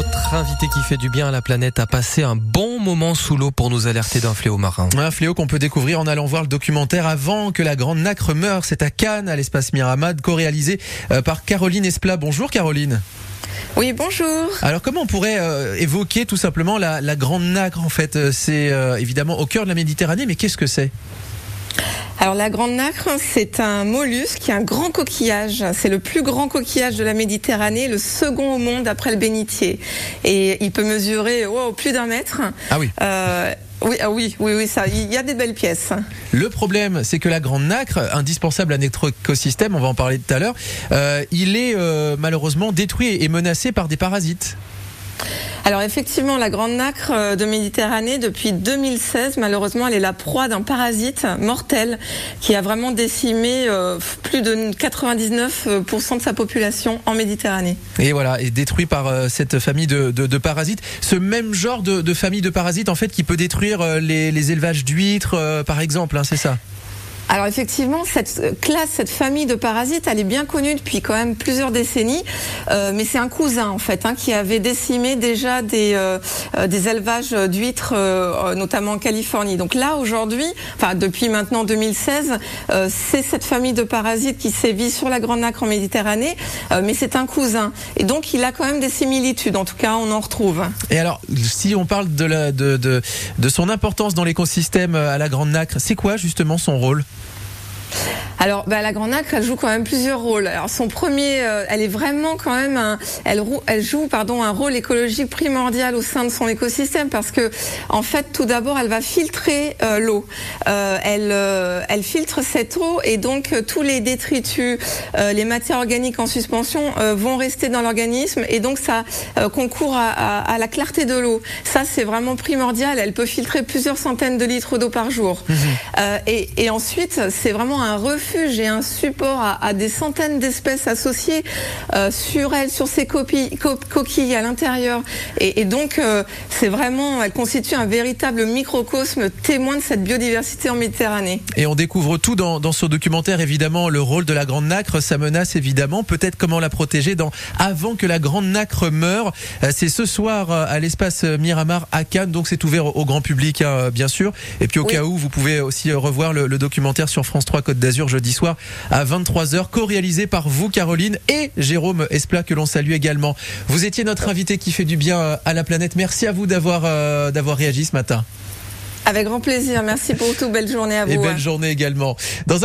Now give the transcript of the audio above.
Notre invité qui fait du bien à la planète a passé un bon moment sous l'eau pour nous alerter d'un fléau marin. Un fléau qu'on peut découvrir en allant voir le documentaire avant que la grande nacre meure. C'est à Cannes, à l'espace Miramad, co-réalisé euh, par Caroline Esplat. Bonjour Caroline. Oui, bonjour. Alors comment on pourrait euh, évoquer tout simplement la, la grande nacre en fait? Euh, C'est euh, évidemment au cœur de la Méditerranée, mais qu'est-ce que c'est? Alors la grande nacre, c'est un mollusque un grand coquillage. C'est le plus grand coquillage de la Méditerranée, le second au monde après le bénitier. Et il peut mesurer oh, plus d'un mètre. Ah oui. Euh, oui, ah oui, oui, oui, ça. Il y a des belles pièces. Le problème, c'est que la grande nacre, indispensable à notre écosystème, on va en parler tout à l'heure, euh, il est euh, malheureusement détruit et menacé par des parasites. Alors effectivement, la grande nacre euh, de Méditerranée, depuis 2016, malheureusement, elle est la proie d'un parasite mortel qui a vraiment décimé euh, plus de 99% de sa population en Méditerranée. Et voilà, et détruit par euh, cette famille de, de, parasites. Ce même genre de, de, famille de parasites, en fait, qui peut détruire les, élevages d'huîtres, par exemple, hein, c'est ça? Alors effectivement, cette classe, cette famille de parasites, elle est bien connue depuis quand même plusieurs décennies, euh, mais c'est un cousin en fait hein, qui avait décimé déjà des, euh, élevages d'huîtres, euh, notamment en Californie. Donc là aujourd'hui, enfin depuis maintenant 2016, euh, c'est cette famille de parasites qui sévit sur la Grande Nacre en Méditerranée, euh, mais c'est un cousin. Et donc il a quand même des similitudes, en tout cas on en retrouve. Et alors, si on parle de son importance dans l'écosystème à la Grande Nacre, c'est quoi justement son rôle? Alors, bah, la Grande Nacre, elle joue quand même plusieurs rôles. Alors, son premier, euh, elle est vraiment quand même, un, elle, elle, joue pardon un rôle écologique primordial au sein de son écosystème parce que, en fait, tout d'abord, elle va filtrer euh, l'eau. Euh, elle, elle filtre cette eau et donc tous les détritus, les matières organiques en suspension vont rester dans l'organisme et donc ça concourt à, à, à, la clarté de l'eau. Ça, c'est vraiment primordial. Elle peut filtrer plusieurs centaines de litres d'eau par jour. Mmh. Et, et ensuite, c'est vraiment un refuge refuge et un support à, à des centaines d'espèces associées euh, sur elle, sur ses coquilles, co coquilles à l'intérieur. Et, et, donc, euh, c'est vraiment, elle constitue un véritable microcosme témoin de cette biodiversité en Méditerranée. Et on découvre tout dans, dans ce documentaire, évidemment, le rôle de la grande nacre, sa menace, évidemment, peut-être comment la protéger dans avant que la grande nacre meure. Euh, c'est ce soir à l'espace Miramar à Cannes, donc c'est ouvert au grand public, hein, bien sûr. Et puis au oui. cas où, vous pouvez aussi revoir le, le documentaire sur France 3 Côte d'Azur jeudi soir à 23h, co-réalisé par vous Caroline et Jérôme Esplat que l'on salue également. Vous étiez notre invité qui fait du bien à la planète. Merci à vous d'avoir euh, d'avoir réagi ce matin. Avec grand plaisir. Merci pour tout. Belle journée à vous. Et belle journée également. Dans